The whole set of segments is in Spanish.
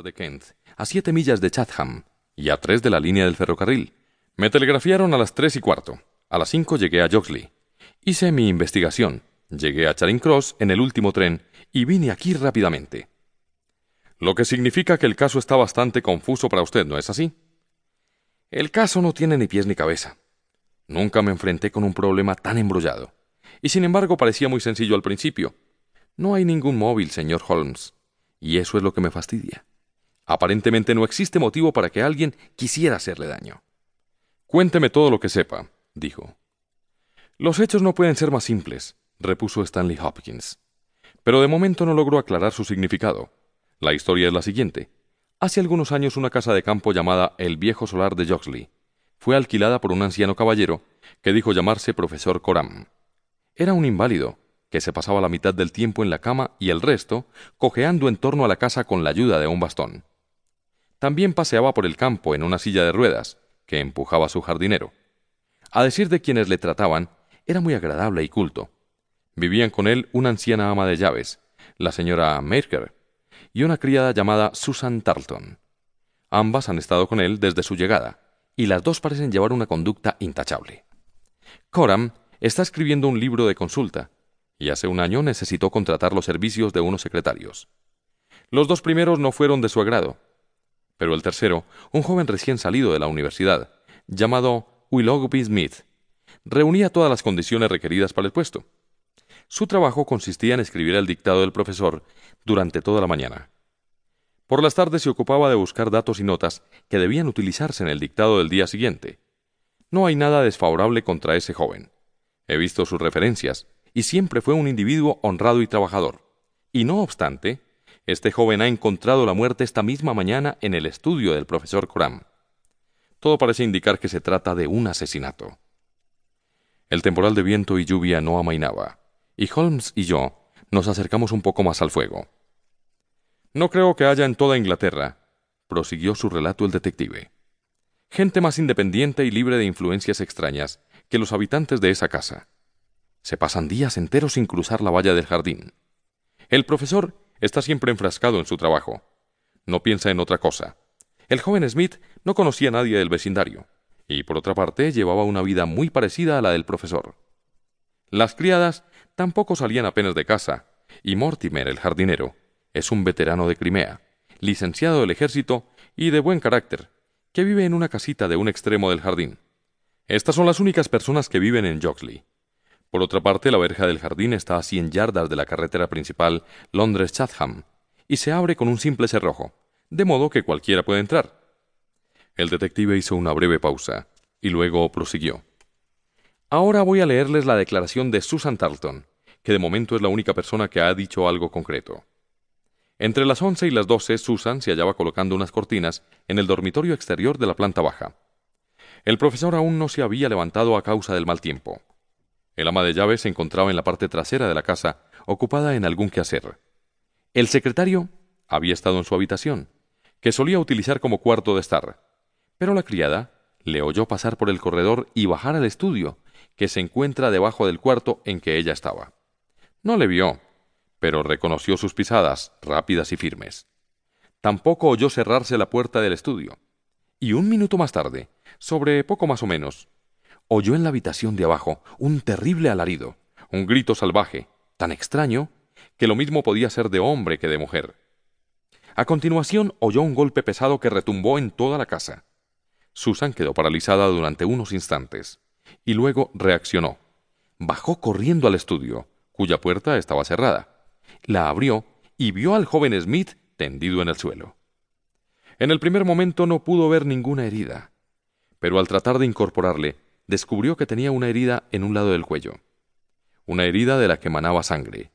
de Kent, a siete millas de Chatham y a tres de la línea del ferrocarril. Me telegrafiaron a las tres y cuarto. A las cinco llegué a Joxley. Hice mi investigación. Llegué a Charing Cross en el último tren y vine aquí rápidamente. Lo que significa que el caso está bastante confuso para usted, ¿no es así? El caso no tiene ni pies ni cabeza. Nunca me enfrenté con un problema tan embrollado. Y sin embargo parecía muy sencillo al principio. No hay ningún móvil, señor Holmes. Y eso es lo que me fastidia. Aparentemente no existe motivo para que alguien quisiera hacerle daño. Cuénteme todo lo que sepa, dijo. Los hechos no pueden ser más simples, repuso Stanley Hopkins. Pero de momento no logró aclarar su significado. La historia es la siguiente. Hace algunos años una casa de campo llamada El Viejo Solar de Joxley fue alquilada por un anciano caballero que dijo llamarse profesor Coram. Era un inválido, que se pasaba la mitad del tiempo en la cama y el resto cojeando en torno a la casa con la ayuda de un bastón. También paseaba por el campo en una silla de ruedas, que empujaba su jardinero. A decir de quienes le trataban, era muy agradable y culto. Vivían con él una anciana ama de llaves, la señora Merker, y una criada llamada Susan Tarleton. Ambas han estado con él desde su llegada, y las dos parecen llevar una conducta intachable. Coram está escribiendo un libro de consulta, y hace un año necesitó contratar los servicios de unos secretarios. Los dos primeros no fueron de su agrado, pero el tercero, un joven recién salido de la universidad, llamado Willoughby Smith, reunía todas las condiciones requeridas para el puesto. Su trabajo consistía en escribir el dictado del profesor durante toda la mañana. Por las tardes se ocupaba de buscar datos y notas que debían utilizarse en el dictado del día siguiente. No hay nada desfavorable contra ese joven. He visto sus referencias, y siempre fue un individuo honrado y trabajador. Y no obstante, este joven ha encontrado la muerte esta misma mañana en el estudio del profesor Coram. Todo parece indicar que se trata de un asesinato. El temporal de viento y lluvia no amainaba, y Holmes y yo nos acercamos un poco más al fuego. No creo que haya en toda Inglaterra, prosiguió su relato el detective, gente más independiente y libre de influencias extrañas que los habitantes de esa casa. Se pasan días enteros sin cruzar la valla del jardín. El profesor está siempre enfrascado en su trabajo. No piensa en otra cosa. El joven Smith no conocía a nadie del vecindario, y por otra parte llevaba una vida muy parecida a la del profesor. Las criadas tampoco salían apenas de casa, y Mortimer, el jardinero, es un veterano de Crimea, licenciado del ejército y de buen carácter, que vive en una casita de un extremo del jardín. Estas son las únicas personas que viven en Joxley. Por otra parte, la verja del jardín está a cien yardas de la carretera principal Londres-Chatham y se abre con un simple cerrojo, de modo que cualquiera puede entrar. El detective hizo una breve pausa y luego prosiguió. Ahora voy a leerles la declaración de Susan Tarleton, que de momento es la única persona que ha dicho algo concreto. Entre las once y las doce, Susan se hallaba colocando unas cortinas en el dormitorio exterior de la planta baja. El profesor aún no se había levantado a causa del mal tiempo. El ama de llaves se encontraba en la parte trasera de la casa, ocupada en algún quehacer. El secretario había estado en su habitación, que solía utilizar como cuarto de estar, pero la criada le oyó pasar por el corredor y bajar al estudio, que se encuentra debajo del cuarto en que ella estaba. No le vio, pero reconoció sus pisadas, rápidas y firmes. Tampoco oyó cerrarse la puerta del estudio. Y un minuto más tarde, sobre poco más o menos, oyó en la habitación de abajo un terrible alarido, un grito salvaje, tan extraño, que lo mismo podía ser de hombre que de mujer. A continuación oyó un golpe pesado que retumbó en toda la casa. Susan quedó paralizada durante unos instantes, y luego reaccionó. Bajó corriendo al estudio, cuya puerta estaba cerrada. La abrió y vio al joven Smith tendido en el suelo. En el primer momento no pudo ver ninguna herida, pero al tratar de incorporarle, descubrió que tenía una herida en un lado del cuello. Una herida de la que manaba sangre.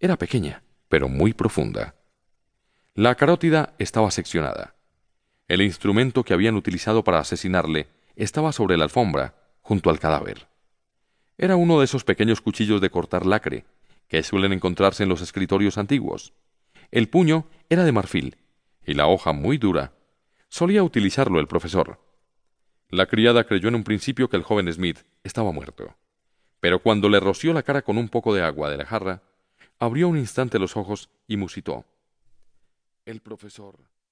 Era pequeña, pero muy profunda. La carótida estaba seccionada. El instrumento que habían utilizado para asesinarle estaba sobre la alfombra, junto al cadáver. Era uno de esos pequeños cuchillos de cortar lacre, que suelen encontrarse en los escritorios antiguos. El puño era de marfil, y la hoja muy dura. Solía utilizarlo el profesor. La criada creyó en un principio que el joven Smith estaba muerto. Pero cuando le roció la cara con un poco de agua de la jarra, abrió un instante los ojos y musitó. El profesor